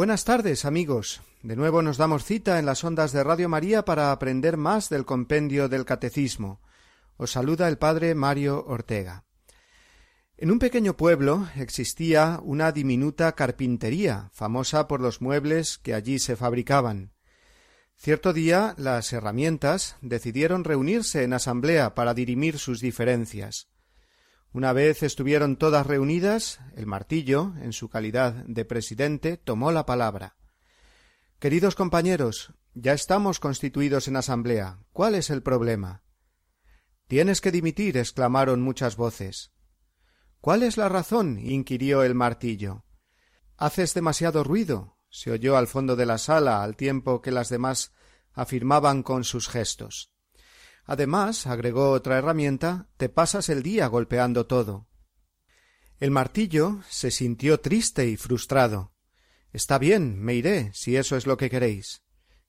Buenas tardes, amigos. De nuevo nos damos cita en las ondas de Radio María para aprender más del compendio del Catecismo. Os saluda el Padre Mario Ortega. En un pequeño pueblo existía una diminuta carpintería, famosa por los muebles que allí se fabricaban. Cierto día las herramientas decidieron reunirse en asamblea para dirimir sus diferencias. Una vez estuvieron todas reunidas, el martillo, en su calidad de presidente, tomó la palabra. Queridos compañeros, ya estamos constituidos en asamblea. ¿Cuál es el problema? Tienes que dimitir, exclamaron muchas voces. ¿Cuál es la razón? inquirió el martillo. Haces demasiado ruido, se oyó al fondo de la sala al tiempo que las demás afirmaban con sus gestos. Además, agregó otra herramienta, te pasas el día golpeando todo. El martillo se sintió triste y frustrado. Está bien, me iré, si eso es lo que queréis.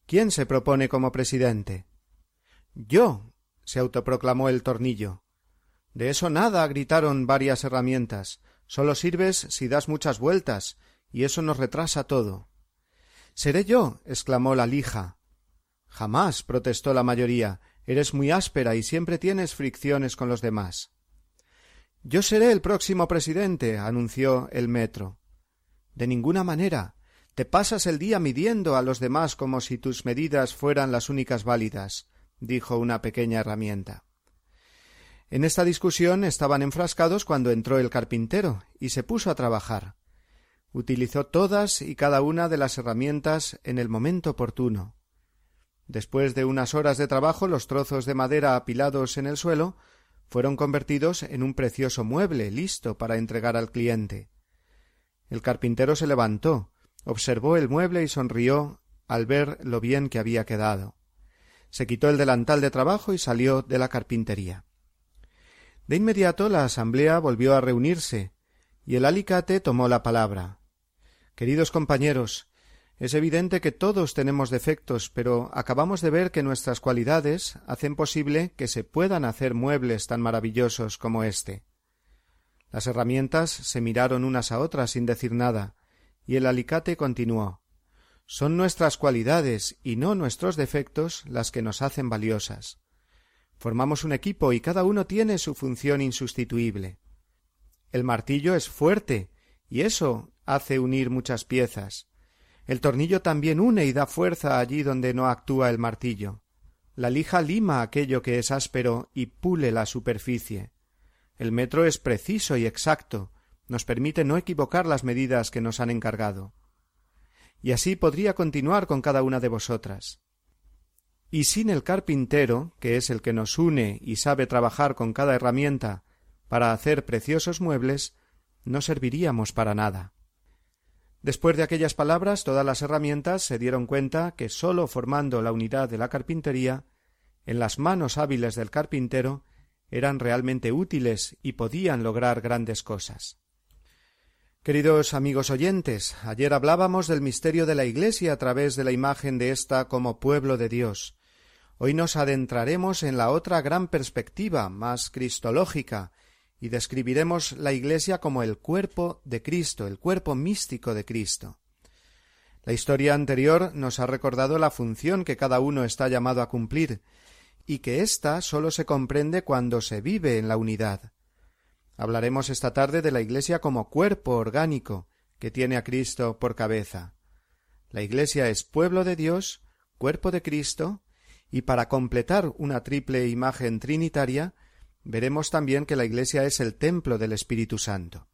¿Quién se propone como presidente? Yo. se autoproclamó el tornillo. De eso nada, gritaron varias herramientas. Solo sirves si das muchas vueltas, y eso nos retrasa todo. Seré yo. exclamó la lija. Jamás. protestó la mayoría. Eres muy áspera y siempre tienes fricciones con los demás. Yo seré el próximo presidente, anunció el metro. De ninguna manera. Te pasas el día midiendo a los demás como si tus medidas fueran las únicas válidas, dijo una pequeña herramienta. En esta discusión estaban enfrascados cuando entró el carpintero y se puso a trabajar. Utilizó todas y cada una de las herramientas en el momento oportuno. Después de unas horas de trabajo, los trozos de madera apilados en el suelo fueron convertidos en un precioso mueble listo para entregar al cliente. El carpintero se levantó, observó el mueble y sonrió al ver lo bien que había quedado. Se quitó el delantal de trabajo y salió de la carpintería. De inmediato la asamblea volvió a reunirse, y el alicate tomó la palabra. Queridos compañeros, es evidente que todos tenemos defectos, pero acabamos de ver que nuestras cualidades hacen posible que se puedan hacer muebles tan maravillosos como éste. Las herramientas se miraron unas a otras sin decir nada, y el alicate continuó. Son nuestras cualidades y no nuestros defectos las que nos hacen valiosas. Formamos un equipo y cada uno tiene su función insustituible. El martillo es fuerte, y eso hace unir muchas piezas. El tornillo también une y da fuerza allí donde no actúa el martillo. La lija lima aquello que es áspero y pule la superficie. El metro es preciso y exacto, nos permite no equivocar las medidas que nos han encargado. Y así podría continuar con cada una de vosotras. Y sin el carpintero, que es el que nos une y sabe trabajar con cada herramienta para hacer preciosos muebles, no serviríamos para nada. Después de aquellas palabras, todas las herramientas se dieron cuenta que sólo formando la unidad de la carpintería, en las manos hábiles del carpintero, eran realmente útiles y podían lograr grandes cosas. Queridos amigos oyentes, ayer hablábamos del misterio de la Iglesia a través de la imagen de ésta como pueblo de Dios. Hoy nos adentraremos en la otra gran perspectiva, más cristológica, y describiremos la Iglesia como el cuerpo de Cristo, el cuerpo místico de Cristo. La historia anterior nos ha recordado la función que cada uno está llamado a cumplir, y que ésta sólo se comprende cuando se vive en la unidad. Hablaremos esta tarde de la Iglesia como cuerpo orgánico que tiene a Cristo por cabeza. La Iglesia es pueblo de Dios, cuerpo de Cristo, y para completar una triple imagen trinitaria, veremos también que la Iglesia es el templo del Espíritu Santo.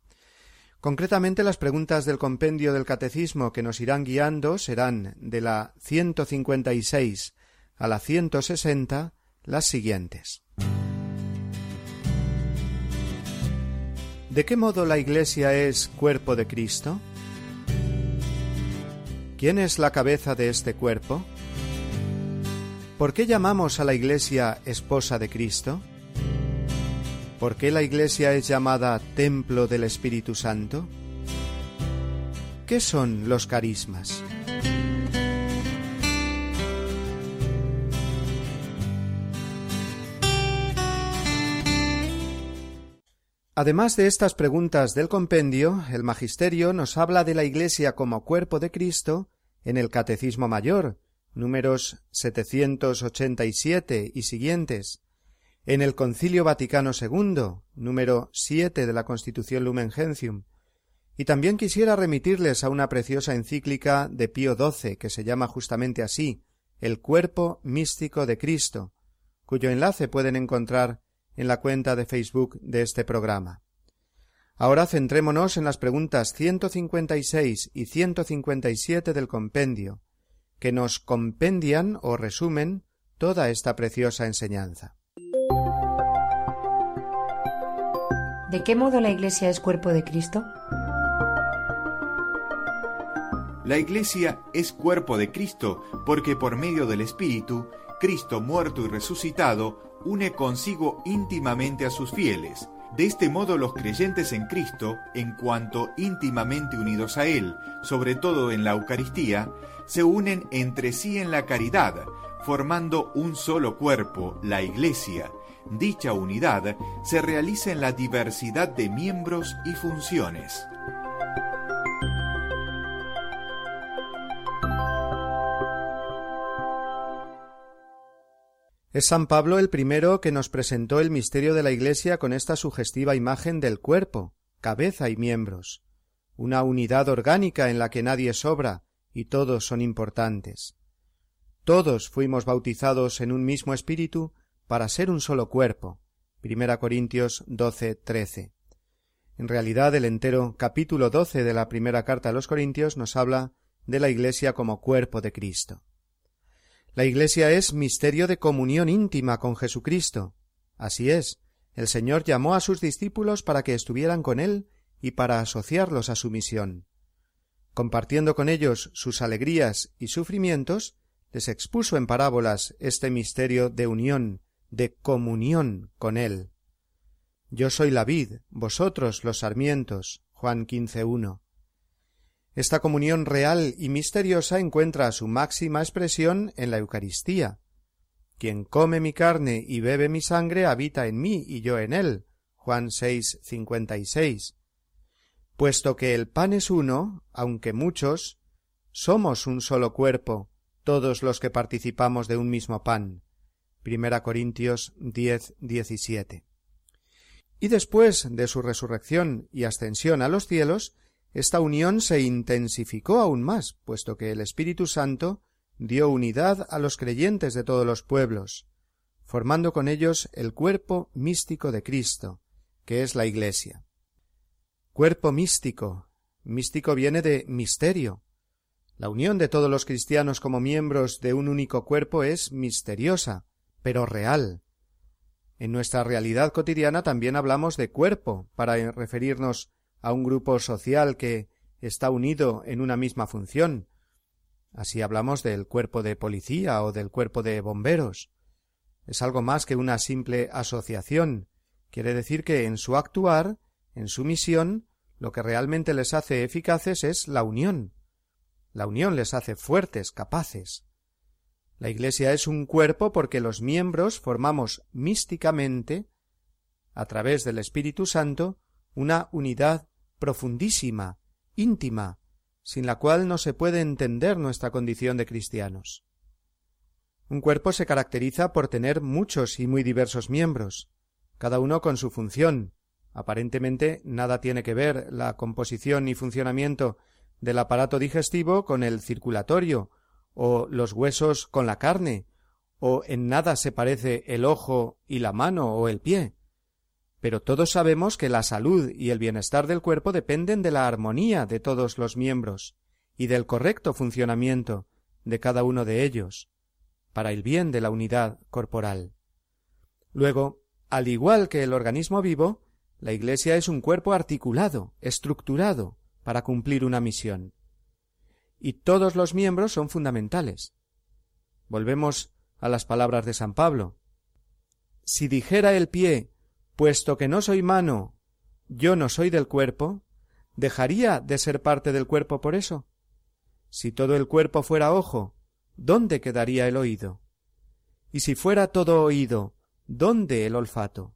Concretamente las preguntas del compendio del Catecismo que nos irán guiando serán de la 156 a la 160 las siguientes. ¿De qué modo la Iglesia es cuerpo de Cristo? ¿Quién es la cabeza de este cuerpo? ¿Por qué llamamos a la Iglesia esposa de Cristo? ¿Por qué la Iglesia es llamada templo del Espíritu Santo? ¿Qué son los carismas? Además de estas preguntas del compendio, el Magisterio nos habla de la Iglesia como cuerpo de Cristo en el Catecismo Mayor, números 787 y siguientes, en el Concilio Vaticano II, número 7 de la Constitución Lumen Gentium, y también quisiera remitirles a una preciosa encíclica de Pío XII que se llama justamente así, El cuerpo místico de Cristo, cuyo enlace pueden encontrar en la cuenta de Facebook de este programa. Ahora centrémonos en las preguntas 156 y 157 del compendio, que nos compendian o resumen toda esta preciosa enseñanza. ¿De qué modo la Iglesia es cuerpo de Cristo? La Iglesia es cuerpo de Cristo porque por medio del Espíritu, Cristo muerto y resucitado une consigo íntimamente a sus fieles. De este modo los creyentes en Cristo, en cuanto íntimamente unidos a Él, sobre todo en la Eucaristía, se unen entre sí en la caridad, formando un solo cuerpo, la Iglesia. Dicha unidad se realiza en la diversidad de miembros y funciones. Es San Pablo el primero que nos presentó el misterio de la Iglesia con esta sugestiva imagen del cuerpo, cabeza y miembros, una unidad orgánica en la que nadie sobra y todos son importantes. Todos fuimos bautizados en un mismo espíritu para ser un solo cuerpo. Primera Corintios 12, 13. En realidad, el entero capítulo 12 de la primera carta a los Corintios nos habla de la Iglesia como cuerpo de Cristo. La Iglesia es misterio de comunión íntima con Jesucristo. Así es, el Señor llamó a sus discípulos para que estuvieran con Él y para asociarlos a su misión. Compartiendo con ellos sus alegrías y sufrimientos, les expuso en parábolas este misterio de unión, de comunión con Él. Yo soy la vid, vosotros los sarmientos. Juan 15.1. Esta comunión real y misteriosa encuentra su máxima expresión en la Eucaristía. Quien come mi carne y bebe mi sangre habita en mí y yo en él. Juan 6, 56. Puesto que el pan es uno, aunque muchos, somos un solo cuerpo, todos los que participamos de un mismo pan. Primera Corintios 10, 17. Y después de su resurrección y ascensión a los cielos, esta unión se intensificó aún más, puesto que el Espíritu Santo dio unidad a los creyentes de todos los pueblos, formando con ellos el cuerpo místico de Cristo, que es la Iglesia. Cuerpo místico. Místico viene de misterio. La unión de todos los cristianos como miembros de un único cuerpo es misteriosa, pero real. En nuestra realidad cotidiana también hablamos de cuerpo para referirnos a un grupo social que está unido en una misma función. Así hablamos del cuerpo de policía o del cuerpo de bomberos. Es algo más que una simple asociación. Quiere decir que en su actuar, en su misión, lo que realmente les hace eficaces es la unión. La unión les hace fuertes, capaces. La Iglesia es un cuerpo porque los miembros formamos místicamente, a través del Espíritu Santo, una unidad profundísima, íntima, sin la cual no se puede entender nuestra condición de cristianos. Un cuerpo se caracteriza por tener muchos y muy diversos miembros, cada uno con su función. Aparentemente nada tiene que ver la composición y funcionamiento del aparato digestivo con el circulatorio, o los huesos con la carne, o en nada se parece el ojo y la mano o el pie. Pero todos sabemos que la salud y el bienestar del cuerpo dependen de la armonía de todos los miembros y del correcto funcionamiento de cada uno de ellos, para el bien de la unidad corporal. Luego, al igual que el organismo vivo, la Iglesia es un cuerpo articulado, estructurado, para cumplir una misión. Y todos los miembros son fundamentales. Volvemos a las palabras de San Pablo. Si dijera el pie, puesto que no soy mano, yo no soy del cuerpo, ¿dejaría de ser parte del cuerpo por eso? Si todo el cuerpo fuera ojo, ¿dónde quedaría el oído? Y si fuera todo oído, ¿dónde el olfato?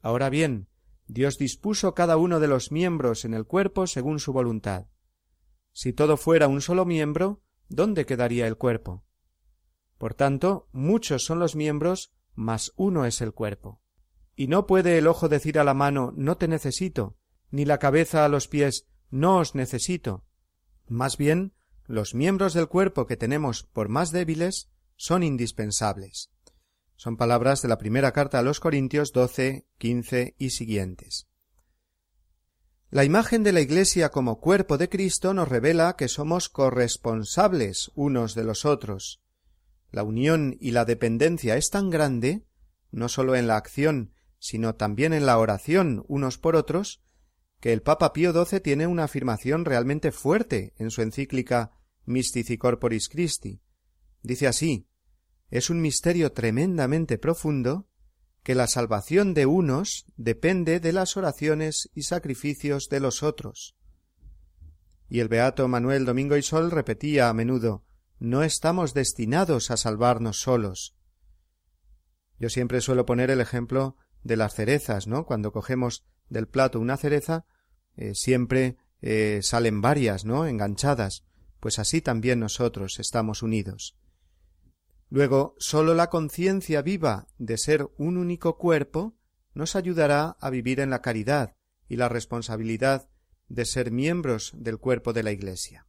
Ahora bien, Dios dispuso cada uno de los miembros en el cuerpo según su voluntad. Si todo fuera un solo miembro, ¿dónde quedaría el cuerpo? Por tanto, muchos son los miembros, mas uno es el cuerpo. Y no puede el ojo decir a la mano no te necesito, ni la cabeza a los pies no os necesito. Más bien, los miembros del cuerpo que tenemos por más débiles son indispensables. Son palabras de la primera carta a los Corintios 12, 15 y siguientes. La imagen de la Iglesia como cuerpo de Cristo nos revela que somos corresponsables unos de los otros. La unión y la dependencia es tan grande, no sólo en la acción, sino también en la oración unos por otros, que el Papa Pío XII tiene una afirmación realmente fuerte en su encíclica Mystici Corporis Christi. Dice así es un misterio tremendamente profundo que la salvación de unos depende de las oraciones y sacrificios de los otros. Y el beato Manuel Domingo y Sol repetía a menudo no estamos destinados a salvarnos solos. Yo siempre suelo poner el ejemplo de las cerezas, ¿no? Cuando cogemos del plato una cereza, eh, siempre eh, salen varias, ¿no? enganchadas. Pues así también nosotros estamos unidos. Luego, sólo la conciencia viva de ser un único cuerpo nos ayudará a vivir en la caridad y la responsabilidad de ser miembros del cuerpo de la Iglesia.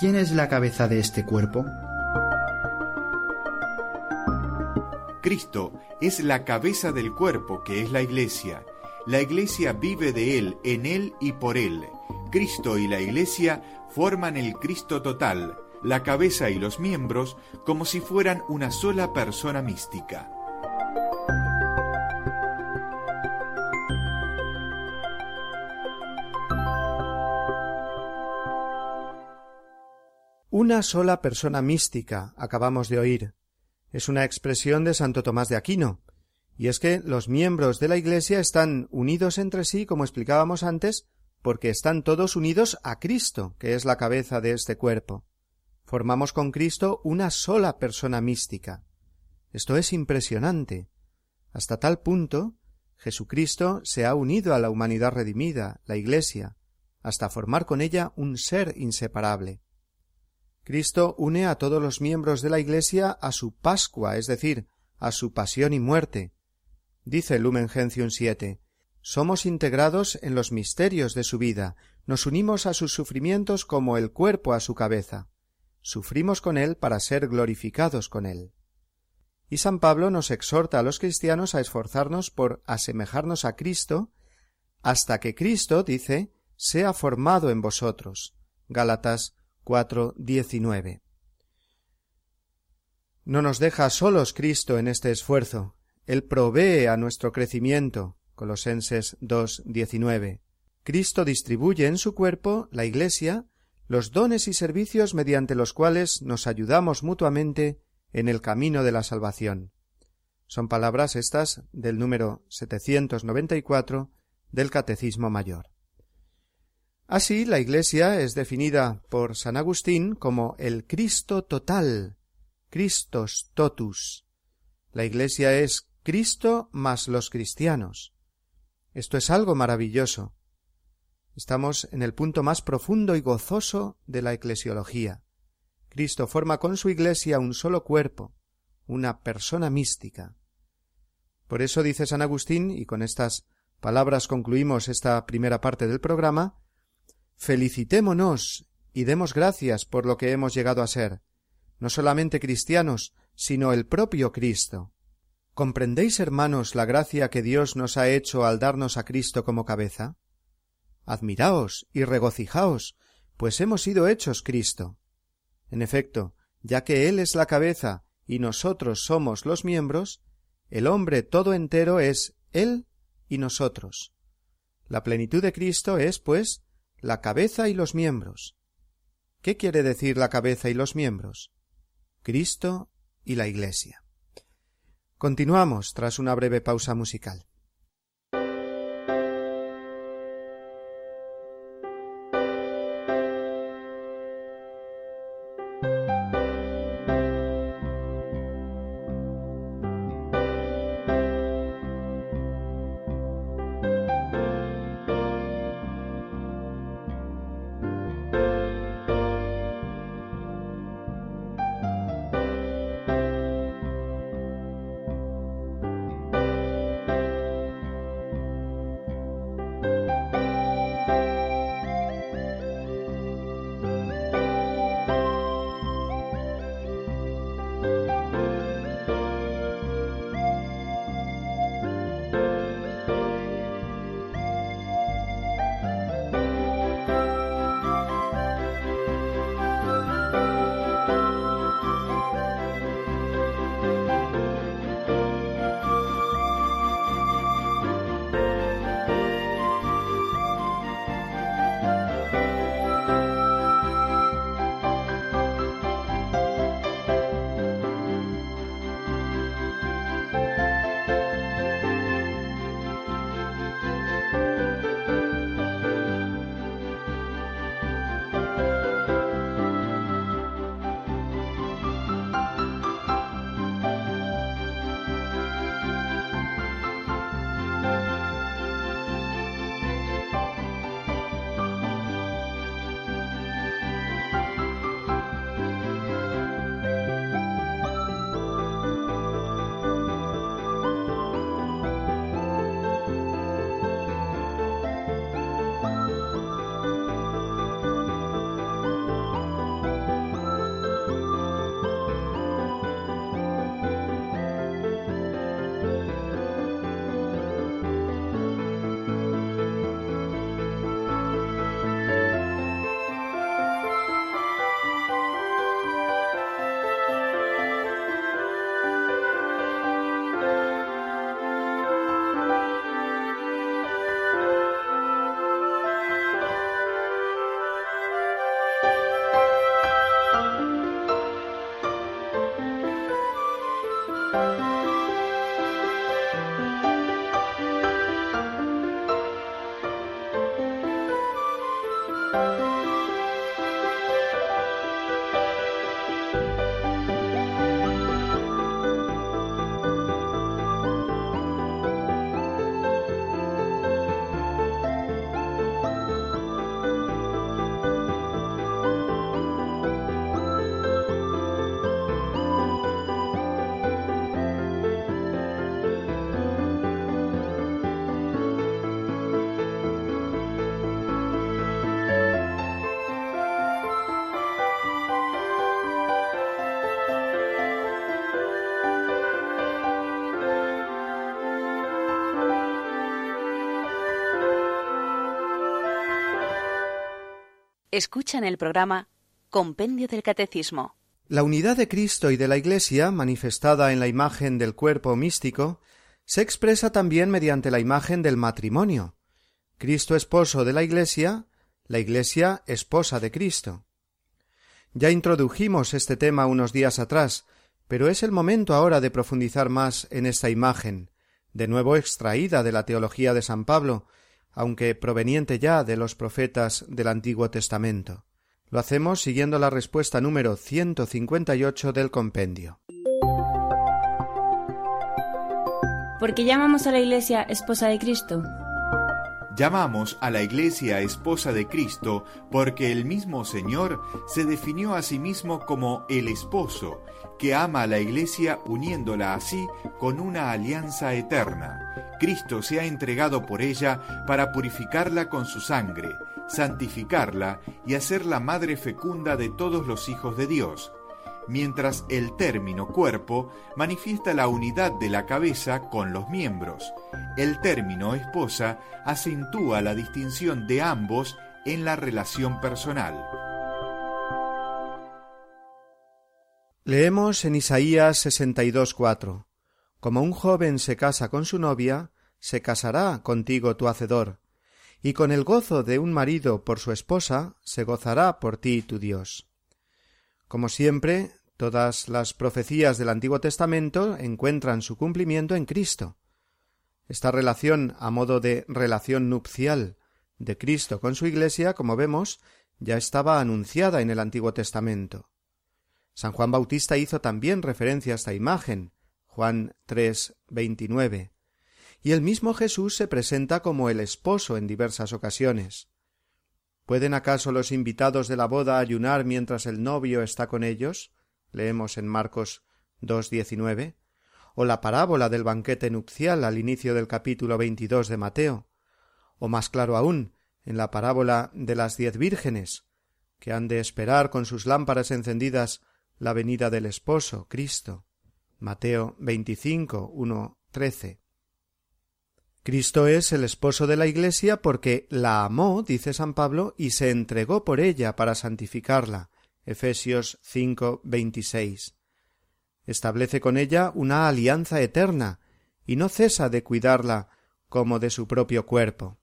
¿Quién es la cabeza de este cuerpo? Cristo es la cabeza del cuerpo que es la Iglesia. La Iglesia vive de Él, en Él y por Él. Cristo y la Iglesia forman el Cristo total, la cabeza y los miembros, como si fueran una sola persona mística. Una sola persona mística, acabamos de oír. Es una expresión de Santo Tomás de Aquino. Y es que los miembros de la Iglesia están unidos entre sí, como explicábamos antes, porque están todos unidos a Cristo, que es la cabeza de este cuerpo. Formamos con Cristo una sola persona mística. Esto es impresionante. Hasta tal punto, Jesucristo se ha unido a la humanidad redimida, la Iglesia, hasta formar con ella un ser inseparable. Cristo une a todos los miembros de la Iglesia a su Pascua, es decir, a su pasión y muerte. Dice Lumen Gentium 7, somos integrados en los misterios de su vida, nos unimos a sus sufrimientos como el cuerpo a su cabeza. Sufrimos con él para ser glorificados con él. Y San Pablo nos exhorta a los cristianos a esforzarnos por asemejarnos a Cristo, hasta que Cristo, dice, sea formado en vosotros. Gálatas 4, No nos deja solos Cristo en este esfuerzo. Él provee a nuestro crecimiento, Colosenses 2.19. Cristo distribuye en su cuerpo, la Iglesia, los dones y servicios mediante los cuales nos ayudamos mutuamente en el camino de la salvación. Son palabras estas del número 794 del Catecismo Mayor. Así, la Iglesia es definida por San Agustín como el Cristo total, Christos totus. La Iglesia es Cristo más los cristianos. Esto es algo maravilloso. Estamos en el punto más profundo y gozoso de la eclesiología. Cristo forma con su Iglesia un solo cuerpo, una persona mística. Por eso dice San Agustín, y con estas palabras concluimos esta primera parte del programa, felicitémonos y demos gracias por lo que hemos llegado a ser, no solamente cristianos, sino el propio Cristo. ¿Comprendéis, hermanos, la gracia que Dios nos ha hecho al darnos a Cristo como cabeza? Admiraos y regocijaos, pues hemos sido hechos Cristo. En efecto, ya que Él es la cabeza y nosotros somos los miembros, el hombre todo entero es Él y nosotros. La plenitud de Cristo es, pues, la cabeza y los miembros. ¿Qué quiere decir la cabeza y los miembros? Cristo y la Iglesia. Continuamos tras una breve pausa musical. Escuchan el programa Compendio del Catecismo. La unidad de Cristo y de la Iglesia, manifestada en la imagen del cuerpo místico, se expresa también mediante la imagen del matrimonio. Cristo esposo de la Iglesia, la Iglesia esposa de Cristo. Ya introdujimos este tema unos días atrás, pero es el momento ahora de profundizar más en esta imagen, de nuevo extraída de la teología de San Pablo, aunque proveniente ya de los profetas del Antiguo Testamento. Lo hacemos siguiendo la respuesta número 158 del compendio. ¿Por qué llamamos a la Iglesia esposa de Cristo? Llamamos a la Iglesia esposa de Cristo porque el mismo Señor se definió a sí mismo como el esposo, que ama a la Iglesia uniéndola así con una alianza eterna. Cristo se ha entregado por ella para purificarla con su sangre, santificarla y hacerla madre fecunda de todos los hijos de Dios mientras el término cuerpo manifiesta la unidad de la cabeza con los miembros. El término esposa acentúa la distinción de ambos en la relación personal. Leemos en Isaías 62.4 Como un joven se casa con su novia, se casará contigo tu hacedor, y con el gozo de un marido por su esposa se gozará por ti tu Dios. Como siempre, todas las profecías del Antiguo Testamento encuentran su cumplimiento en Cristo. Esta relación a modo de relación nupcial de Cristo con su Iglesia, como vemos, ya estaba anunciada en el Antiguo Testamento. San Juan Bautista hizo también referencia a esta imagen, Juan 3, 29. Y el mismo Jesús se presenta como el esposo en diversas ocasiones. ¿Pueden acaso los invitados de la boda ayunar mientras el novio está con ellos? Leemos en Marcos 2.19. O la parábola del banquete nupcial al inicio del capítulo 22 de Mateo. O más claro aún, en la parábola de las diez vírgenes, que han de esperar con sus lámparas encendidas la venida del esposo, Cristo. Mateo 25, 1, 13. Cristo es el esposo de la Iglesia porque la amó, dice San Pablo, y se entregó por ella para santificarla. Efesios 5, 26. Establece con ella una alianza eterna y no cesa de cuidarla como de su propio cuerpo.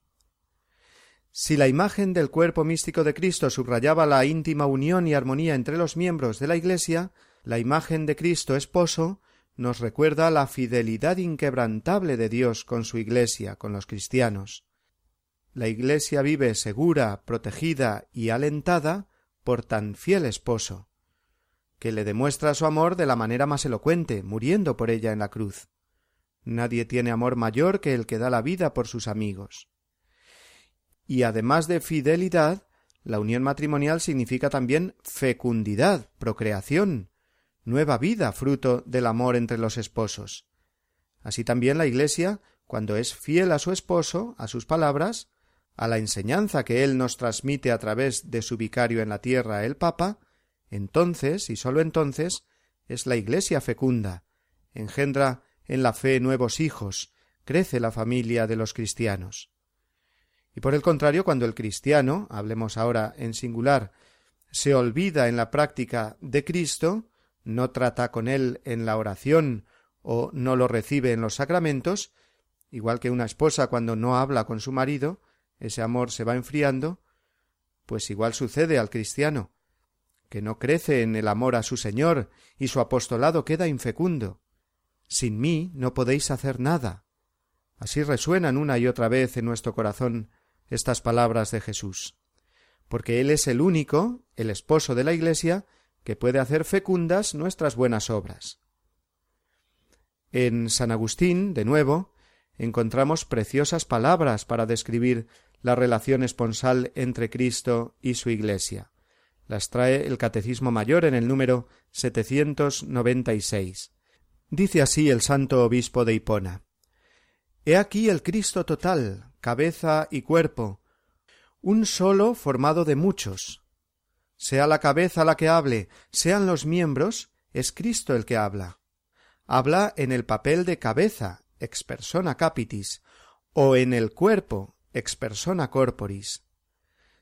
Si la imagen del cuerpo místico de Cristo subrayaba la íntima unión y armonía entre los miembros de la Iglesia, la imagen de Cristo esposo nos recuerda la fidelidad inquebrantable de Dios con su Iglesia, con los cristianos. La Iglesia vive segura, protegida y alentada por tan fiel esposo, que le demuestra su amor de la manera más elocuente, muriendo por ella en la cruz. Nadie tiene amor mayor que el que da la vida por sus amigos y además de fidelidad, la unión matrimonial significa también fecundidad, procreación, nueva vida fruto del amor entre los esposos. Así también la Iglesia, cuando es fiel a su esposo, a sus palabras, a la enseñanza que él nos transmite a través de su vicario en la tierra, el Papa, entonces, y sólo entonces, es la Iglesia fecunda, engendra en la fe nuevos hijos, crece la familia de los cristianos. Y por el contrario, cuando el cristiano, hablemos ahora en singular, se olvida en la práctica de Cristo, no trata con él en la oración o no lo recibe en los sacramentos, igual que una esposa cuando no habla con su marido, ese amor se va enfriando, pues igual sucede al cristiano, que no crece en el amor a su Señor y su apostolado queda infecundo. Sin mí no podéis hacer nada. Así resuenan una y otra vez en nuestro corazón estas palabras de Jesús, porque Él es el único, el esposo de la Iglesia, que puede hacer fecundas nuestras buenas obras. En San Agustín, de nuevo, encontramos preciosas palabras para describir la relación esponsal entre Cristo y su Iglesia. Las trae el Catecismo Mayor en el número 796. Dice así el santo obispo de Hipona. He aquí el Cristo total, cabeza y cuerpo, un solo formado de muchos. Sea la cabeza la que hable, sean los miembros, es Cristo el que habla. Habla en el papel de cabeza, ex persona capitis, o en el cuerpo, ex persona corporis.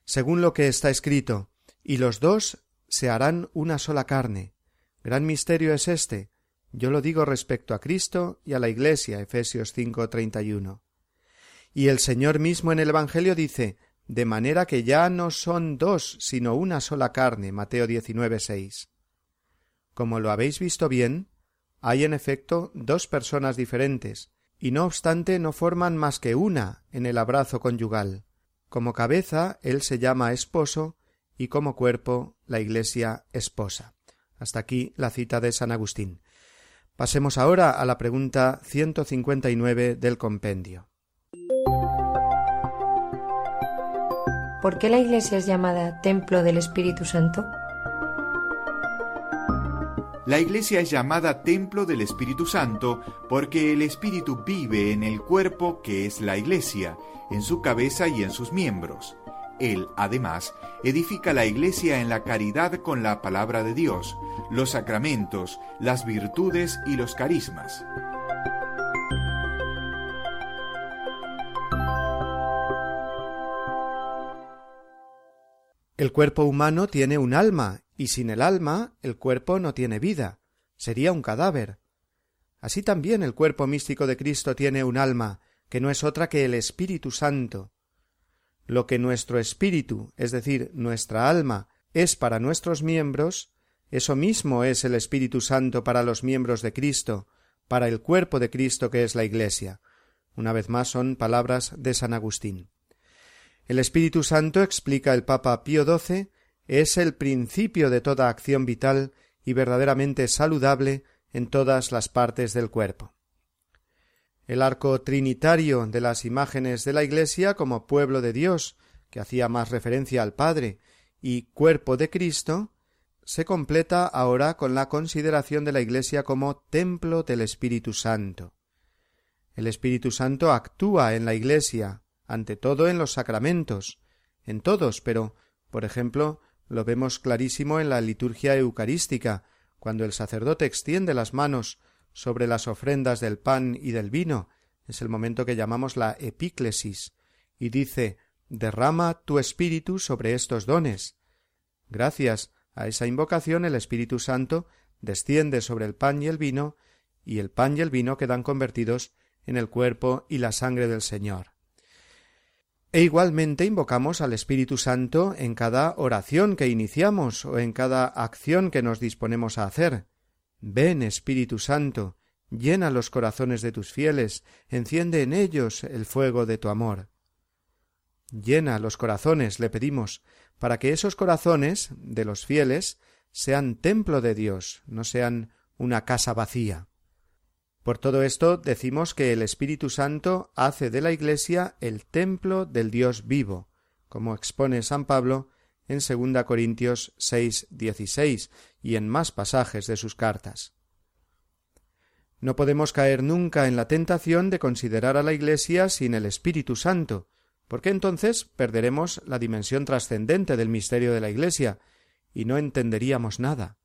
Según lo que está escrito, y los dos se harán una sola carne. Gran misterio es este. Yo lo digo respecto a Cristo y a la Iglesia, Efesios 5:31. Y el Señor mismo en el Evangelio dice de manera que ya no son dos, sino una sola carne. Mateo 19, Como lo habéis visto bien, hay en efecto dos personas diferentes, y no obstante no forman más que una en el abrazo conyugal. Como cabeza él se llama esposo y como cuerpo la Iglesia esposa. Hasta aquí la cita de San Agustín. Pasemos ahora a la pregunta 159 del compendio. ¿Por qué la Iglesia es llamada Templo del Espíritu Santo? La Iglesia es llamada Templo del Espíritu Santo porque el Espíritu vive en el cuerpo que es la Iglesia, en su cabeza y en sus miembros. Él, además, edifica la Iglesia en la caridad con la palabra de Dios, los sacramentos, las virtudes y los carismas. El cuerpo humano tiene un alma, y sin el alma el cuerpo no tiene vida, sería un cadáver. Así también el cuerpo místico de Cristo tiene un alma, que no es otra que el Espíritu Santo. lo que nuestro espíritu, es decir, nuestra alma, es para nuestros miembros, eso mismo es el Espíritu Santo para los miembros de Cristo, para el cuerpo de Cristo que es la Iglesia. Una vez más son palabras de San Agustín. El Espíritu Santo, explica el Papa Pío XII, es el principio de toda acción vital y verdaderamente saludable en todas las partes del cuerpo. El arco trinitario de las imágenes de la Iglesia como pueblo de Dios, que hacía más referencia al Padre, y cuerpo de Cristo, se completa ahora con la consideración de la Iglesia como templo del Espíritu Santo. El Espíritu Santo actúa en la Iglesia, ante todo en los sacramentos, en todos, pero, por ejemplo, lo vemos clarísimo en la liturgia eucarística, cuando el sacerdote extiende las manos sobre las ofrendas del pan y del vino, es el momento que llamamos la epíclesis, y dice derrama tu espíritu sobre estos dones. Gracias a esa invocación el Espíritu Santo desciende sobre el pan y el vino, y el pan y el vino quedan convertidos en el cuerpo y la sangre del Señor. E igualmente invocamos al Espíritu Santo en cada oración que iniciamos o en cada acción que nos disponemos a hacer. Ven, Espíritu Santo, llena los corazones de tus fieles, enciende en ellos el fuego de tu amor. Llena los corazones, le pedimos, para que esos corazones de los fieles sean templo de Dios, no sean una casa vacía. Por todo esto decimos que el Espíritu Santo hace de la Iglesia el templo del Dios vivo, como expone San Pablo en 2 Corintios 6, 16 y en más pasajes de sus cartas. No podemos caer nunca en la tentación de considerar a la Iglesia sin el Espíritu Santo, porque entonces perderemos la dimensión trascendente del misterio de la Iglesia y no entenderíamos nada.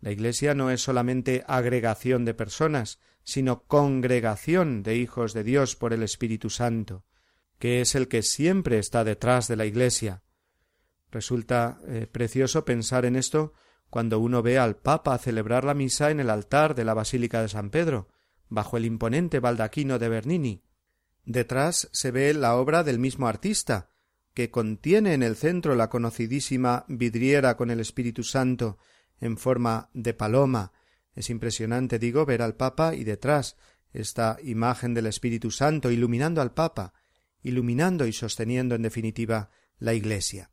La Iglesia no es solamente agregación de personas, sino congregación de hijos de Dios por el Espíritu Santo, que es el que siempre está detrás de la Iglesia. Resulta eh, precioso pensar en esto cuando uno ve al Papa celebrar la misa en el altar de la Basílica de San Pedro, bajo el imponente baldaquino de Bernini, Detrás se ve la obra del mismo artista, que contiene en el centro la conocidísima vidriera con el Espíritu Santo en forma de paloma. Es impresionante, digo, ver al Papa y detrás esta imagen del Espíritu Santo iluminando al Papa, iluminando y sosteniendo en definitiva la Iglesia.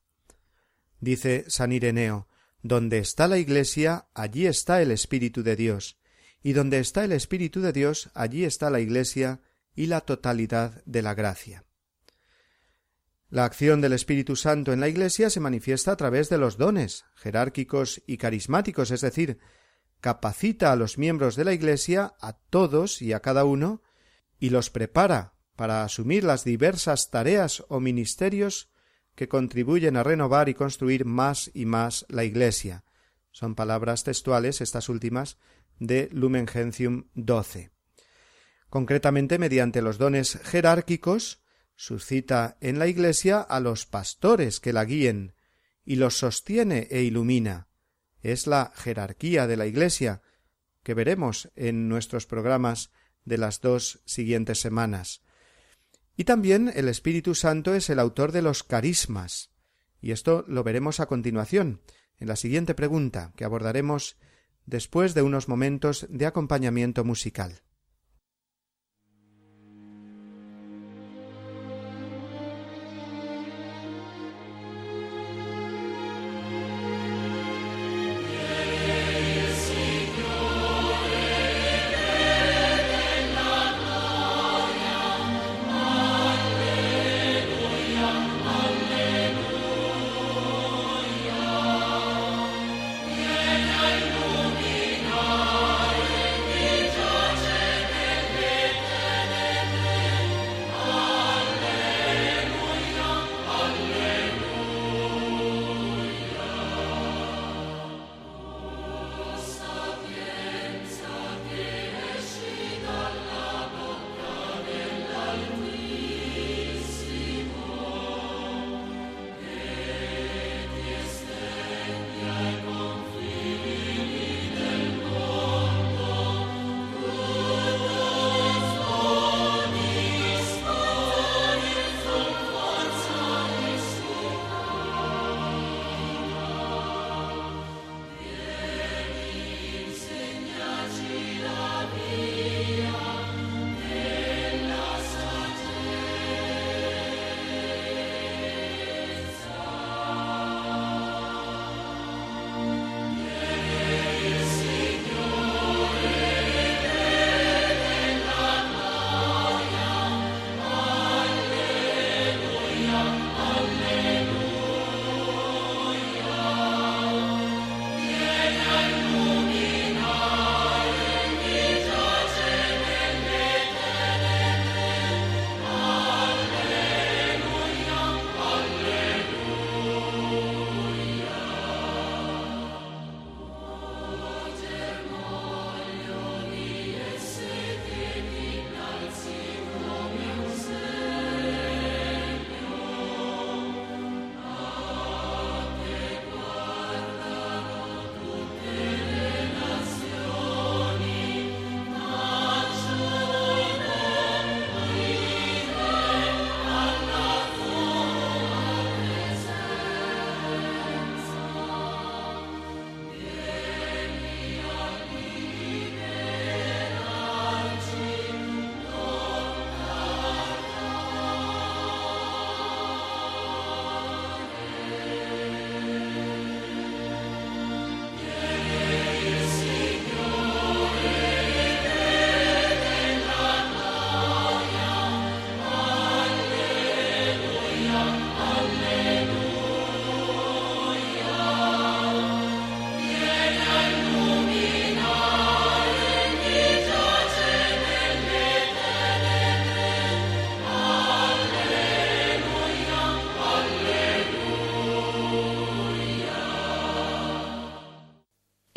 Dice San Ireneo, donde está la Iglesia, allí está el Espíritu de Dios, y donde está el Espíritu de Dios, allí está la Iglesia y la totalidad de la gracia. La acción del Espíritu Santo en la Iglesia se manifiesta a través de los dones jerárquicos y carismáticos, es decir, capacita a los miembros de la Iglesia, a todos y a cada uno, y los prepara para asumir las diversas tareas o ministerios que contribuyen a renovar y construir más y más la Iglesia. Son palabras textuales, estas últimas, de Lumen Gentium 12 concretamente mediante los dones jerárquicos, suscita en la Iglesia a los pastores que la guíen y los sostiene e ilumina. Es la jerarquía de la Iglesia, que veremos en nuestros programas de las dos siguientes semanas. Y también el Espíritu Santo es el autor de los carismas, y esto lo veremos a continuación, en la siguiente pregunta, que abordaremos después de unos momentos de acompañamiento musical.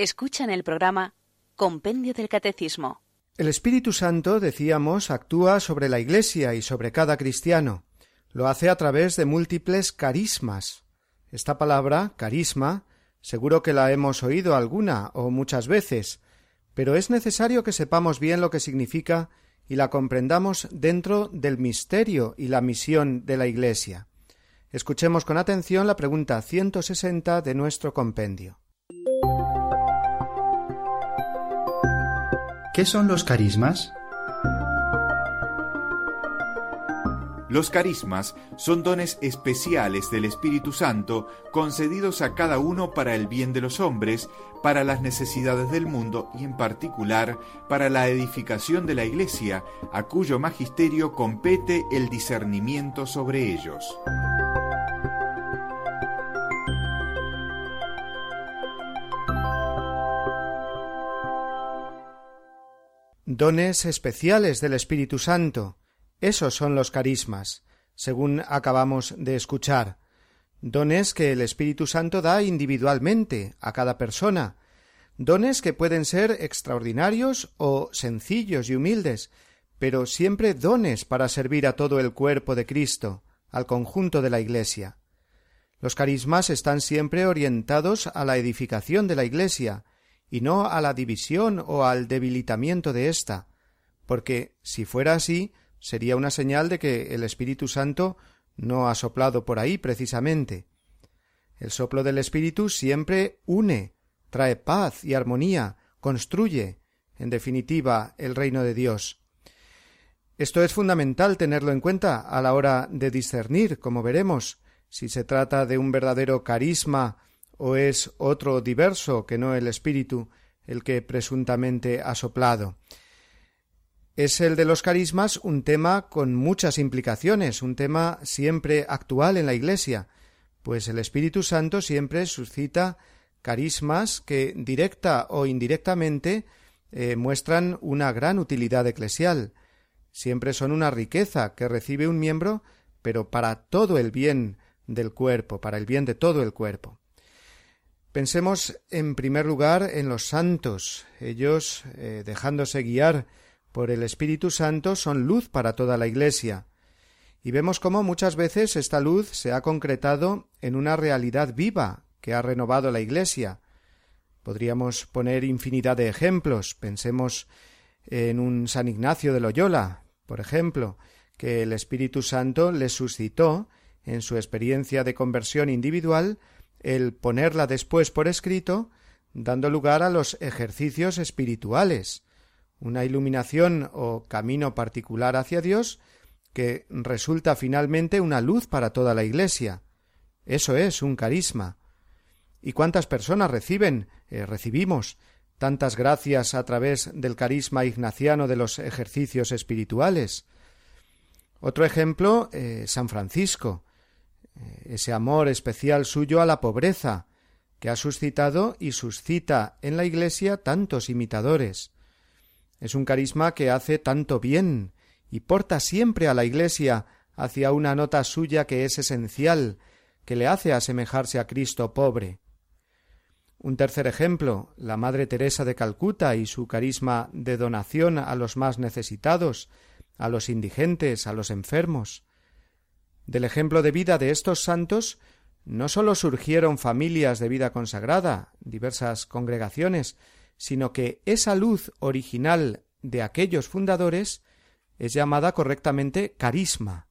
Escuchan el programa Compendio del Catecismo. El Espíritu Santo, decíamos, actúa sobre la Iglesia y sobre cada cristiano. Lo hace a través de múltiples carismas. Esta palabra, carisma, seguro que la hemos oído alguna o muchas veces, pero es necesario que sepamos bien lo que significa y la comprendamos dentro del misterio y la misión de la Iglesia. Escuchemos con atención la pregunta 160 de nuestro compendio. ¿Qué son los carismas? Los carismas son dones especiales del Espíritu Santo concedidos a cada uno para el bien de los hombres, para las necesidades del mundo y en particular para la edificación de la Iglesia, a cuyo magisterio compete el discernimiento sobre ellos. Dones especiales del Espíritu Santo. Esos son los carismas, según acabamos de escuchar. Dones que el Espíritu Santo da individualmente a cada persona. Dones que pueden ser extraordinarios o sencillos y humildes, pero siempre dones para servir a todo el cuerpo de Cristo, al conjunto de la Iglesia. Los carismas están siempre orientados a la edificación de la Iglesia, y no a la división o al debilitamiento de ésta, porque si fuera así, sería una señal de que el Espíritu Santo no ha soplado por ahí precisamente. El soplo del Espíritu siempre une, trae paz y armonía, construye, en definitiva, el reino de Dios. Esto es fundamental tenerlo en cuenta a la hora de discernir, como veremos, si se trata de un verdadero carisma o es otro diverso que no el espíritu el que presuntamente ha soplado. Es el de los carismas un tema con muchas implicaciones, un tema siempre actual en la Iglesia, pues el Espíritu Santo siempre suscita carismas que directa o indirectamente eh, muestran una gran utilidad eclesial. Siempre son una riqueza que recibe un miembro, pero para todo el bien del cuerpo, para el bien de todo el cuerpo. Pensemos en primer lugar en los santos. Ellos, eh, dejándose guiar por el Espíritu Santo, son luz para toda la Iglesia. Y vemos cómo muchas veces esta luz se ha concretado en una realidad viva que ha renovado la Iglesia. Podríamos poner infinidad de ejemplos. Pensemos en un San Ignacio de Loyola, por ejemplo, que el Espíritu Santo le suscitó en su experiencia de conversión individual el ponerla después por escrito, dando lugar a los ejercicios espirituales, una iluminación o camino particular hacia Dios que resulta finalmente una luz para toda la Iglesia. Eso es un carisma. ¿Y cuántas personas reciben, eh, recibimos, tantas gracias a través del carisma ignaciano de los ejercicios espirituales? Otro ejemplo, eh, San Francisco, ese amor especial suyo a la pobreza, que ha suscitado y suscita en la Iglesia tantos imitadores. Es un carisma que hace tanto bien y porta siempre a la Iglesia hacia una nota suya que es esencial, que le hace asemejarse a Cristo pobre. Un tercer ejemplo, la Madre Teresa de Calcuta y su carisma de donación a los más necesitados, a los indigentes, a los enfermos. Del ejemplo de vida de estos santos no sólo surgieron familias de vida consagrada, diversas congregaciones, sino que esa luz original de aquellos fundadores es llamada correctamente carisma.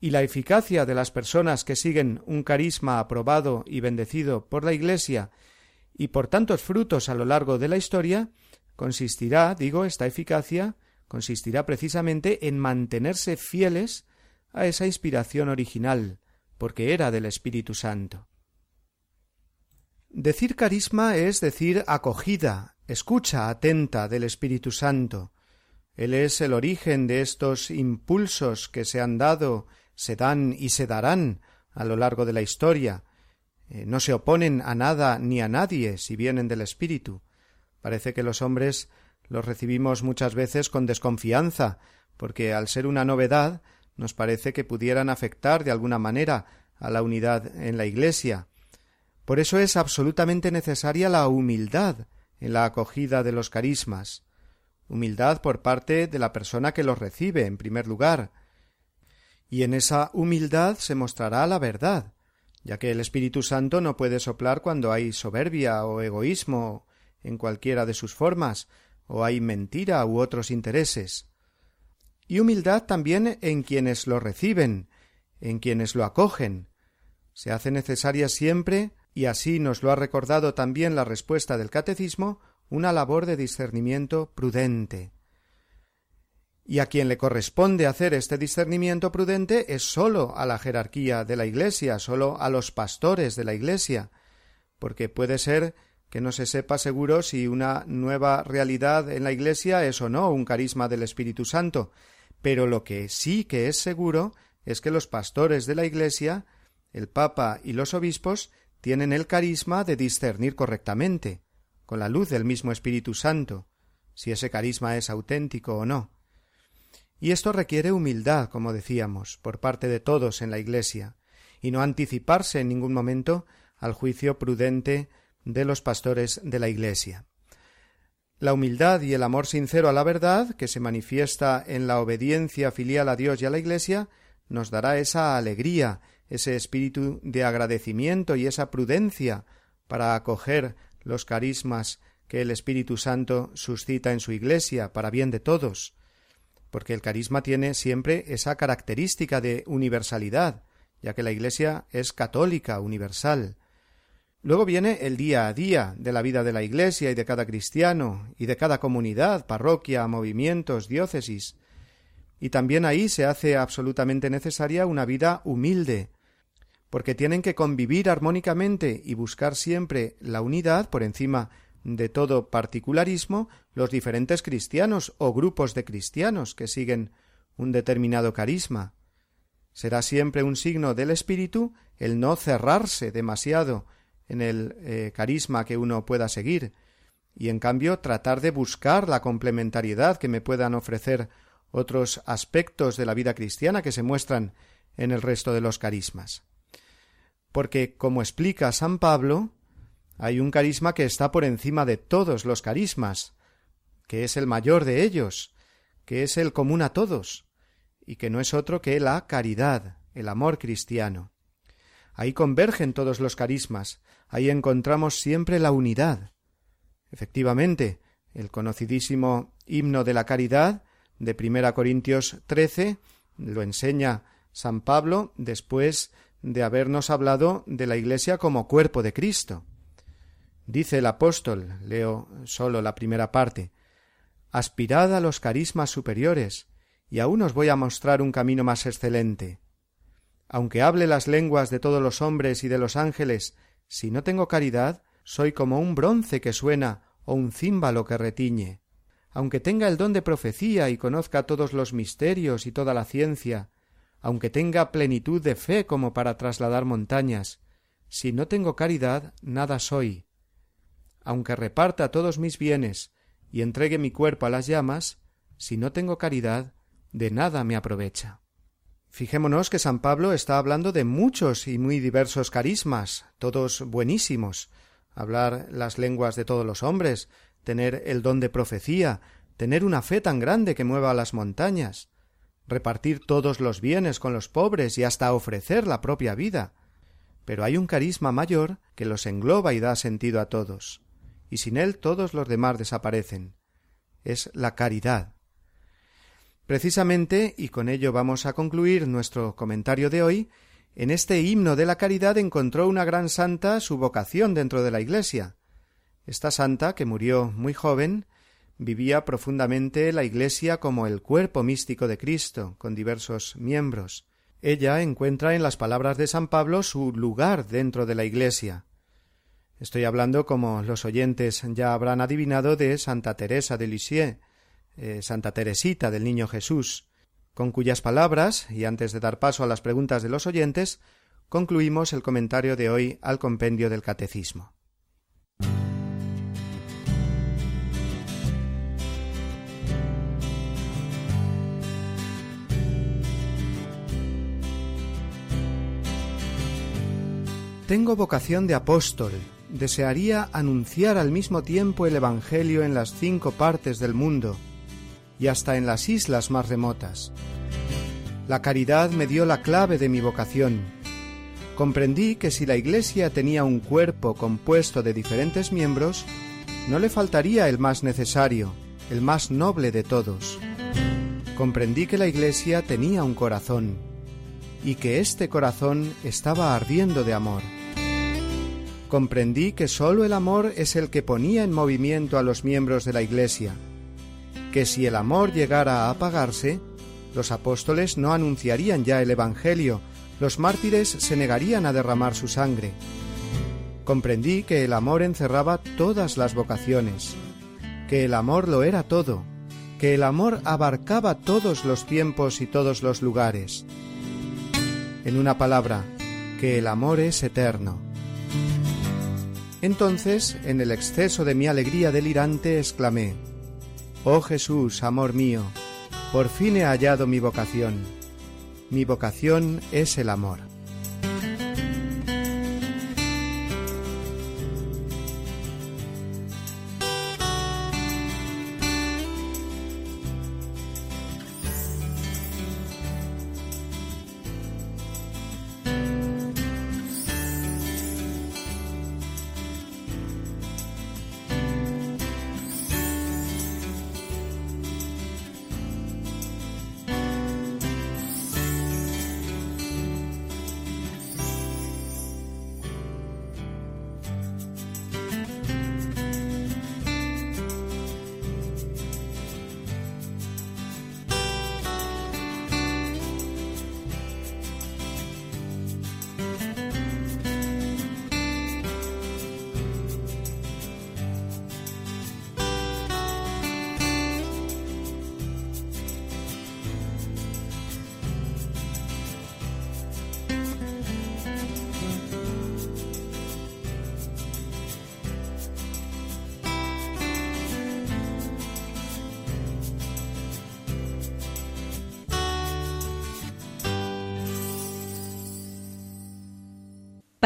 Y la eficacia de las personas que siguen un carisma aprobado y bendecido por la Iglesia y por tantos frutos a lo largo de la historia, consistirá, digo, esta eficacia consistirá precisamente en mantenerse fieles a esa inspiración original, porque era del Espíritu Santo. Decir carisma es decir acogida, escucha atenta del Espíritu Santo. Él es el origen de estos impulsos que se han dado, se dan y se darán a lo largo de la historia. Eh, no se oponen a nada ni a nadie si vienen del Espíritu. Parece que los hombres los recibimos muchas veces con desconfianza, porque al ser una novedad nos parece que pudieran afectar de alguna manera a la unidad en la Iglesia. Por eso es absolutamente necesaria la humildad en la acogida de los carismas, humildad por parte de la persona que los recibe, en primer lugar, y en esa humildad se mostrará la verdad, ya que el Espíritu Santo no puede soplar cuando hay soberbia o egoísmo en cualquiera de sus formas, o hay mentira u otros intereses. Y humildad también en quienes lo reciben, en quienes lo acogen. Se hace necesaria siempre, y así nos lo ha recordado también la respuesta del Catecismo, una labor de discernimiento prudente. Y a quien le corresponde hacer este discernimiento prudente es sólo a la jerarquía de la Iglesia, sólo a los pastores de la Iglesia, porque puede ser que no se sepa seguro si una nueva realidad en la Iglesia es o no un carisma del Espíritu Santo, pero lo que sí que es seguro es que los pastores de la Iglesia, el Papa y los obispos, tienen el carisma de discernir correctamente, con la luz del mismo Espíritu Santo, si ese carisma es auténtico o no. Y esto requiere humildad, como decíamos, por parte de todos en la Iglesia, y no anticiparse en ningún momento al juicio prudente de los pastores de la Iglesia. La humildad y el amor sincero a la verdad, que se manifiesta en la obediencia filial a Dios y a la Iglesia, nos dará esa alegría, ese espíritu de agradecimiento y esa prudencia para acoger los carismas que el Espíritu Santo suscita en su Iglesia para bien de todos, porque el carisma tiene siempre esa característica de universalidad, ya que la Iglesia es católica, universal, Luego viene el día a día de la vida de la Iglesia y de cada cristiano y de cada comunidad, parroquia, movimientos, diócesis. Y también ahí se hace absolutamente necesaria una vida humilde, porque tienen que convivir armónicamente y buscar siempre la unidad por encima de todo particularismo los diferentes cristianos o grupos de cristianos que siguen un determinado carisma. Será siempre un signo del espíritu el no cerrarse demasiado en el eh, carisma que uno pueda seguir, y en cambio tratar de buscar la complementariedad que me puedan ofrecer otros aspectos de la vida cristiana que se muestran en el resto de los carismas. Porque, como explica San Pablo, hay un carisma que está por encima de todos los carismas, que es el mayor de ellos, que es el común a todos, y que no es otro que la caridad, el amor cristiano. Ahí convergen todos los carismas, ahí encontramos siempre la unidad. Efectivamente, el conocidísimo himno de la caridad de Primera Corintios trece lo enseña San Pablo después de habernos hablado de la Iglesia como cuerpo de Cristo. Dice el apóstol, leo solo la primera parte, aspirad a los carismas superiores, y aún os voy a mostrar un camino más excelente. Aunque hable las lenguas de todos los hombres y de los ángeles si no tengo caridad, soy como un bronce que suena o un címbalo que retiñe. Aunque tenga el don de profecía y conozca todos los misterios y toda la ciencia, aunque tenga plenitud de fe como para trasladar montañas, si no tengo caridad, nada soy. Aunque reparta todos mis bienes y entregue mi cuerpo a las llamas, si no tengo caridad, de nada me aprovecha. Fijémonos que San Pablo está hablando de muchos y muy diversos carismas, todos buenísimos, hablar las lenguas de todos los hombres, tener el don de profecía, tener una fe tan grande que mueva las montañas, repartir todos los bienes con los pobres y hasta ofrecer la propia vida. Pero hay un carisma mayor que los engloba y da sentido a todos, y sin él todos los demás desaparecen. Es la caridad. Precisamente, y con ello vamos a concluir nuestro comentario de hoy, en este himno de la caridad encontró una gran santa su vocación dentro de la Iglesia. Esta santa, que murió muy joven, vivía profundamente la Iglesia como el cuerpo místico de Cristo, con diversos miembros. Ella encuentra en las palabras de San Pablo su lugar dentro de la Iglesia. Estoy hablando, como los oyentes ya habrán adivinado, de Santa Teresa de Lisieux, eh, Santa Teresita del Niño Jesús, con cuyas palabras, y antes de dar paso a las preguntas de los oyentes, concluimos el comentario de hoy al compendio del Catecismo. tengo vocación de apóstol, desearía anunciar al mismo tiempo el Evangelio en las cinco partes del mundo y hasta en las islas más remotas. La caridad me dio la clave de mi vocación. Comprendí que si la Iglesia tenía un cuerpo compuesto de diferentes miembros, no le faltaría el más necesario, el más noble de todos. Comprendí que la Iglesia tenía un corazón, y que este corazón estaba ardiendo de amor. Comprendí que sólo el amor es el que ponía en movimiento a los miembros de la Iglesia, que si el amor llegara a apagarse, los apóstoles no anunciarían ya el Evangelio, los mártires se negarían a derramar su sangre. Comprendí que el amor encerraba todas las vocaciones, que el amor lo era todo, que el amor abarcaba todos los tiempos y todos los lugares. En una palabra, que el amor es eterno. Entonces, en el exceso de mi alegría delirante, exclamé, Oh Jesús, amor mío, por fin he hallado mi vocación. Mi vocación es el amor.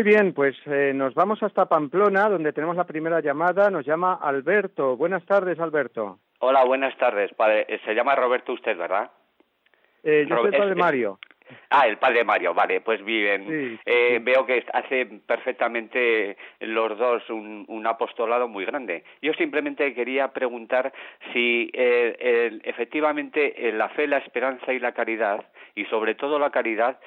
Muy bien, pues eh, nos vamos hasta Pamplona, donde tenemos la primera llamada. Nos llama Alberto. Buenas tardes, Alberto. Hola, buenas tardes, padre. Eh, se llama Roberto usted, ¿verdad? Eh, yo soy el padre Mario. Ah, el padre Mario, vale, pues bien. eh, Veo que hace perfectamente los dos un, un, apostolado muy grande. Yo simplemente quería preguntar si eh, efectivamente la fe, la esperanza y la caridad, y sobre todo la caridad,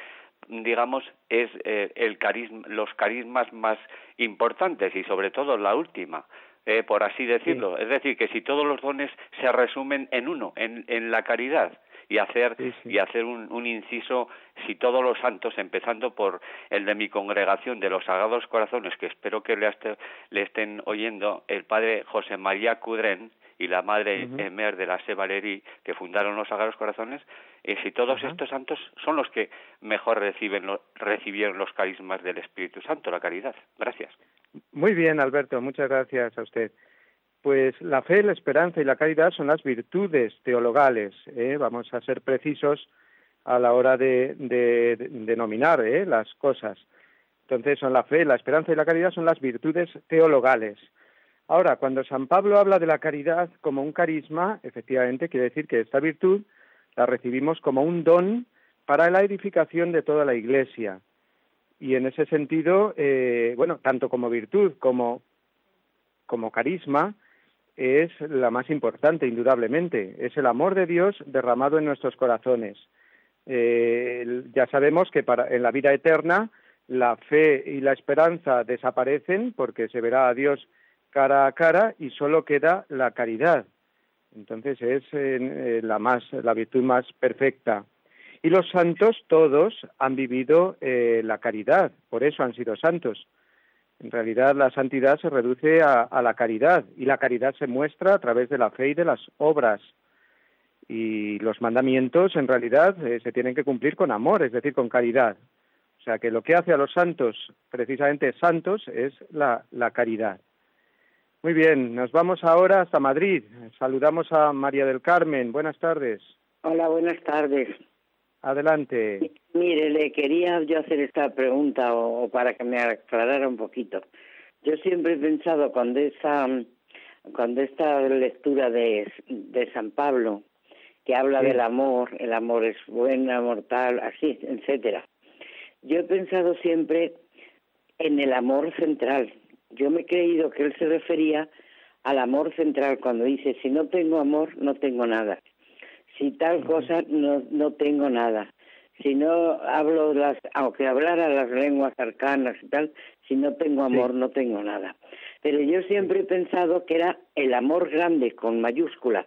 digamos, es eh, el carisma, los carismas más importantes y sobre todo la última. Eh, por así decirlo. Es decir, que si todos los dones se resumen en uno, en, en la caridad, y hacer y hacer un, un, inciso si todos los santos empezando por el de mi congregación de los Sagrados Corazones que espero que le, le estén oyendo el padre José María Cudren y la madre Emer de la Se que fundaron los Sagrados Corazones, y si todos estos santos son los que mejor reciben recibieron los carismas del Espíritu Santo, la caridad. Gracias. Muy bien, Alberto, muchas gracias a usted. Pues la fe, la esperanza y la caridad son las virtudes teologales. ¿eh? Vamos a ser precisos a la hora de, denominar ¿eh? las cosas. Entonces son la fe, la esperanza y la caridad son las virtudes teologales. Ahora, cuando San Pablo habla de la caridad como un carisma, efectivamente quiere decir que esta virtud la recibimos como un don para la edificación de toda la Iglesia. Y en ese sentido, eh, bueno, tanto como virtud como, carisma, es la más importante, indudablemente. Es el amor de Dios derramado en nuestros corazones. Eh, ya sabemos que para, en la vida eterna la fe y la esperanza desaparecen porque se verá a Dios cara a cara y solo queda la caridad. Entonces es eh, la más la virtud más perfecta. Y los santos todos han vivido eh, la caridad, por eso han sido santos. En realidad la santidad se reduce a, la caridad y la caridad se muestra a través de la fe y de las obras. Y los mandamientos en realidad eh, se tienen que cumplir con amor, es decir, con caridad. O sea que lo que hace a los santos, precisamente santos, es la, la caridad. Muy bien, nos vamos ahora hasta Madrid. Saludamos a María del Carmen. Buenas tardes. Hola, buenas tardes. Adelante. Mire, le quería yo hacer esta pregunta o, para que me aclarara un poquito. Yo siempre he pensado cuando esa cuando esta lectura de, de San Pablo que habla del amor, el amor es bueno, mortal, así, etcétera. Yo he pensado siempre en el amor central. Yo me he creído que él se refería al amor central cuando dice si no tengo amor no tengo nada. Si tal cosa no, no tengo nada. Si no hablo las, aunque hablara las lenguas arcanas y tal, si no tengo amor no tengo nada. Pero yo siempre he pensado que era el amor grande con mayúscula,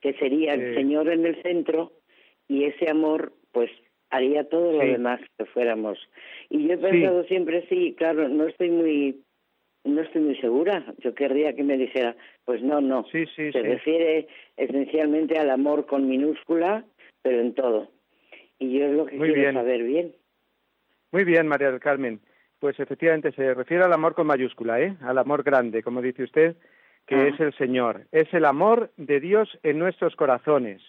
que sería el Señor en el centro y ese amor pues haría todo lo demás que fuéramos. Y yo he pensado siempre, sí, claro, no estoy muy no estoy muy segura. Yo querría que me dijera, pues no, no. Sí, sí, Se refiere esencialmente al amor con minúscula, pero en todo. Y yo es lo que quiero saber bien. Muy bien, María del Carmen. Pues efectivamente se refiere al amor con mayúscula, ¿eh? Al amor grande, como dice usted, que ah. es el Señor. Es el amor de Dios en nuestros corazones.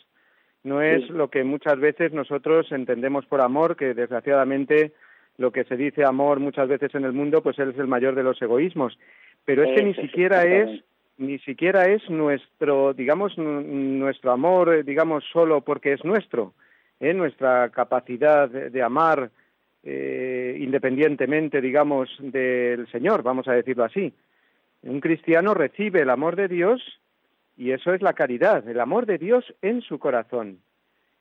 No es lo que muchas veces nosotros entendemos por amor, que desgraciadamente lo que se dice amor muchas veces en el mundo, pues él es el mayor de los egoísmos. Pero es que ni siquiera es ni siquiera es nuestro, digamos, nuestro amor, eh, digamos, solo porque es nuestro, ¿eh? nuestra capacidad de, amar eh, independientemente, digamos, del Señor, vamos a decirlo así. Un cristiano recibe el amor de Dios y eso es la caridad, el amor de Dios en su corazón.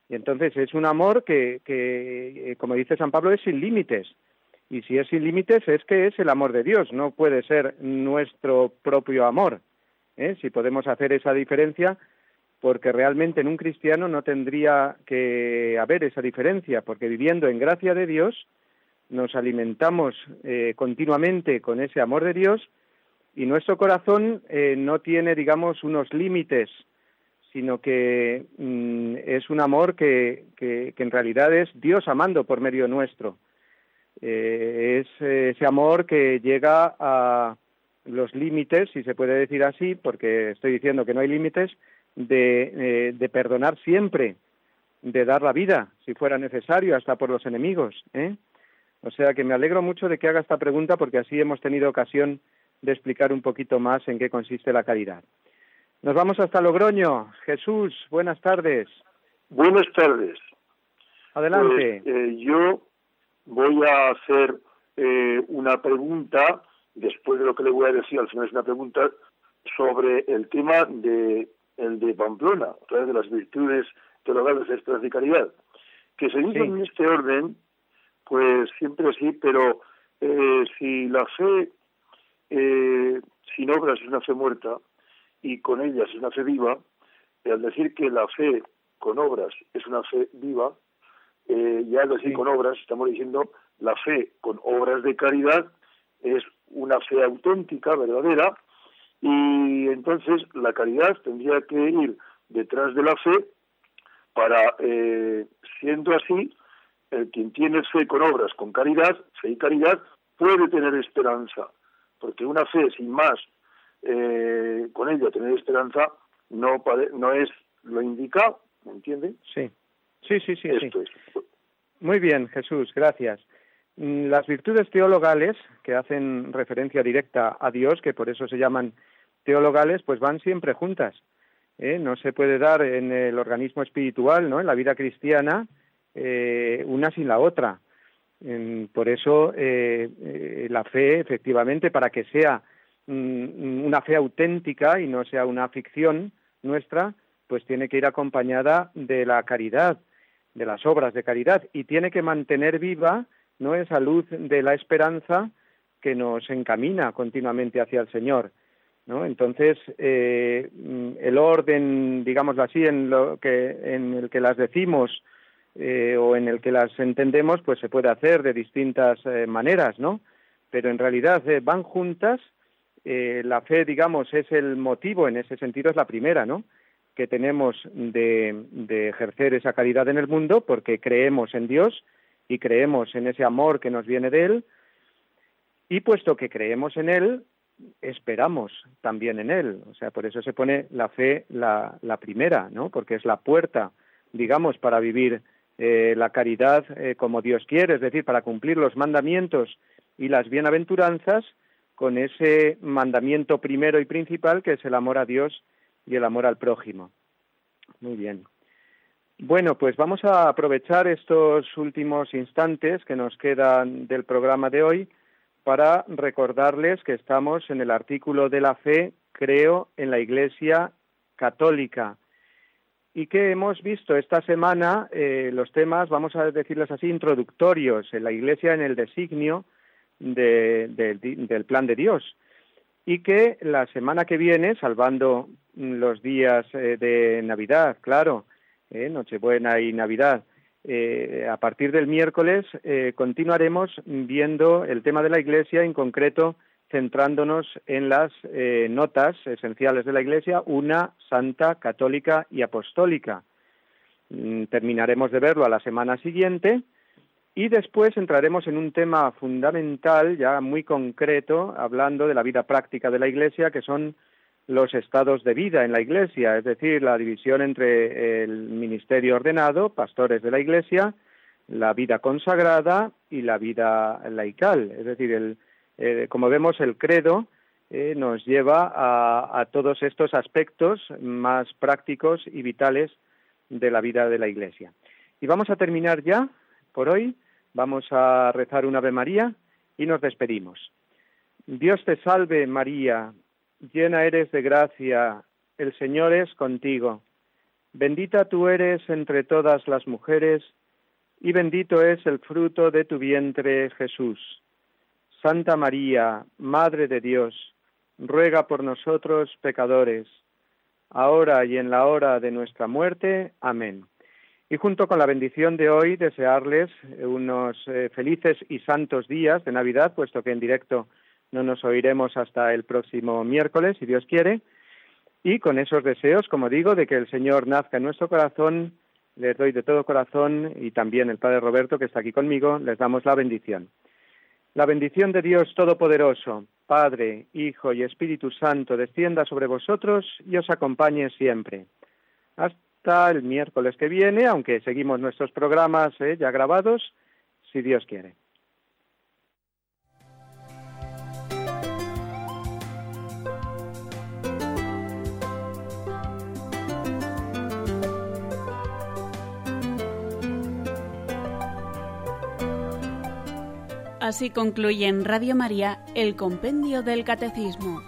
Y entonces es un amor que, que, eh, como dice San Pablo, es sin límites. Y si es sin límites es que es el amor de Dios, no puede ser nuestro propio amor. ¿eh? Si podemos hacer esa diferencia, porque realmente en un cristiano no tendría que haber esa diferencia, porque viviendo en gracia de Dios nos alimentamos eh, continuamente con ese amor de Dios y nuestro corazón no tiene, digamos, unos límites sino que mm, es un amor que, que, en realidad es Dios amando por medio nuestro. Eh, es ese amor que llega a los límites, si se puede decir así, porque estoy diciendo que no hay límites, de, eh, de perdonar siempre, de dar la vida, si fuera necesario, hasta por los enemigos. ¿eh? O sea que me alegro mucho de que haga esta pregunta porque así hemos tenido ocasión de explicar un poquito más en qué consiste la caridad. Nos vamos hasta Logroño. Jesús, buenas tardes. Buenas tardes. Adelante. Pues, eh, yo voy a hacer eh, una pregunta, después de lo que le voy a decir, al final es una pregunta sobre el tema de el de Pamplona, a través de las virtudes teologales de caridad, que se dice en este orden, pues siempre sí, pero eh, si la fe sin obras es una fe muerta, y con ellas es una fe viva, y al decir que la fe con obras es una fe viva, eh, ya al decir con obras estamos diciendo la fe con obras de caridad es una fe auténtica, verdadera, y entonces la caridad tendría que ir detrás de la fe para, eh, siendo así, el quien tiene fe con obras, con caridad, fe y caridad, puede tener esperanza, porque una fe sin más eh, con ello tener esperanza no, no es lo indicado, ¿me entiende? Sí, sí, sí, sí. Muy bien, Jesús, gracias. Mm, las virtudes teologales, que hacen referencia directa a Dios, que por eso se llaman teologales, pues van siempre juntas. ¿eh? No se puede dar en el organismo espiritual, ¿no? en la vida cristiana, eh, una sin la otra. por eso eh, la fe, efectivamente, para que sea mm, una fe auténtica y no sea una ficción nuestra, pues tiene que ir acompañada de la caridad, de las obras de caridad, y tiene que mantener viva no esa luz de la esperanza que nos encamina continuamente hacia el Señor. ¿no? Entonces, eh, el orden, digámoslo así, en, lo que, en el que las decimos eh, o en el que las entendemos, pues se puede hacer de distintas eh, maneras, ¿no? Pero en realidad van juntas. La fe, digamos, es el motivo, en ese sentido es la primera, ¿no? Que tenemos de, de ejercer esa caridad en el mundo porque creemos en Dios y creemos en ese amor que nos viene de Él, y puesto que creemos en Él, esperamos también en Él. O sea, por eso se pone la fe la, la primera, ¿no? Porque es la puerta, digamos, para vivir eh, la caridad eh, como Dios quiere, es decir, para cumplir los mandamientos y las bienaventuranzas con ese mandamiento primero y principal que es el amor a Dios y el amor al prójimo. Muy bien. Bueno, pues vamos a aprovechar estos últimos instantes que nos quedan del programa de hoy para recordarles que estamos en el artículo de la fe, creo en la Iglesia Católica, y que hemos visto esta semana eh, los temas, vamos a decirles así, introductorios en la Iglesia en el designio del plan de Dios, y que la semana que viene, salvando los días eh, de Navidad, claro, eh, Nochebuena y Navidad. Eh, a partir del miércoles eh, continuaremos viendo el tema de la Iglesia, en concreto centrándonos en las notas esenciales de la Iglesia, una santa, católica y apostólica. Mm, terminaremos de verlo a la semana siguiente y después entraremos en un tema fundamental, ya muy concreto, hablando de la vida práctica de la Iglesia, que son los estados de vida en la Iglesia, es decir, la división entre el ministerio ordenado, pastores de la Iglesia, la vida consagrada y la vida laical. Es decir, el, eh, como vemos, el credo eh, nos lleva a, a, todos estos aspectos más prácticos y vitales de la vida de la Iglesia. Y vamos a terminar ya por hoy. Vamos a rezar un Ave María y nos despedimos. Dios te salve María, llena eres de gracia, el Señor es contigo. Bendita tú eres entre todas las mujeres, y bendito es el fruto de tu vientre, Jesús. Santa María, Madre de Dios, ruega por nosotros pecadores, ahora y en la hora de nuestra muerte. Amén. Y junto con la bendición de hoy, desearles unos eh, felices y santos días de Navidad, puesto que en directo no nos oiremos hasta el próximo miércoles, si Dios quiere. Y con esos deseos, como digo, de que el Señor nazca en nuestro corazón, les doy de todo corazón y también el Padre Roberto, que está aquí conmigo, les damos la bendición. La bendición de Dios Todopoderoso, Padre, Hijo y Espíritu Santo, descienda sobre vosotros y os acompañe siempre. El miércoles que viene, aunque seguimos nuestros programas eh, ya grabados, si Dios quiere. Así concluye en Radio María el Compendio del Catecismo.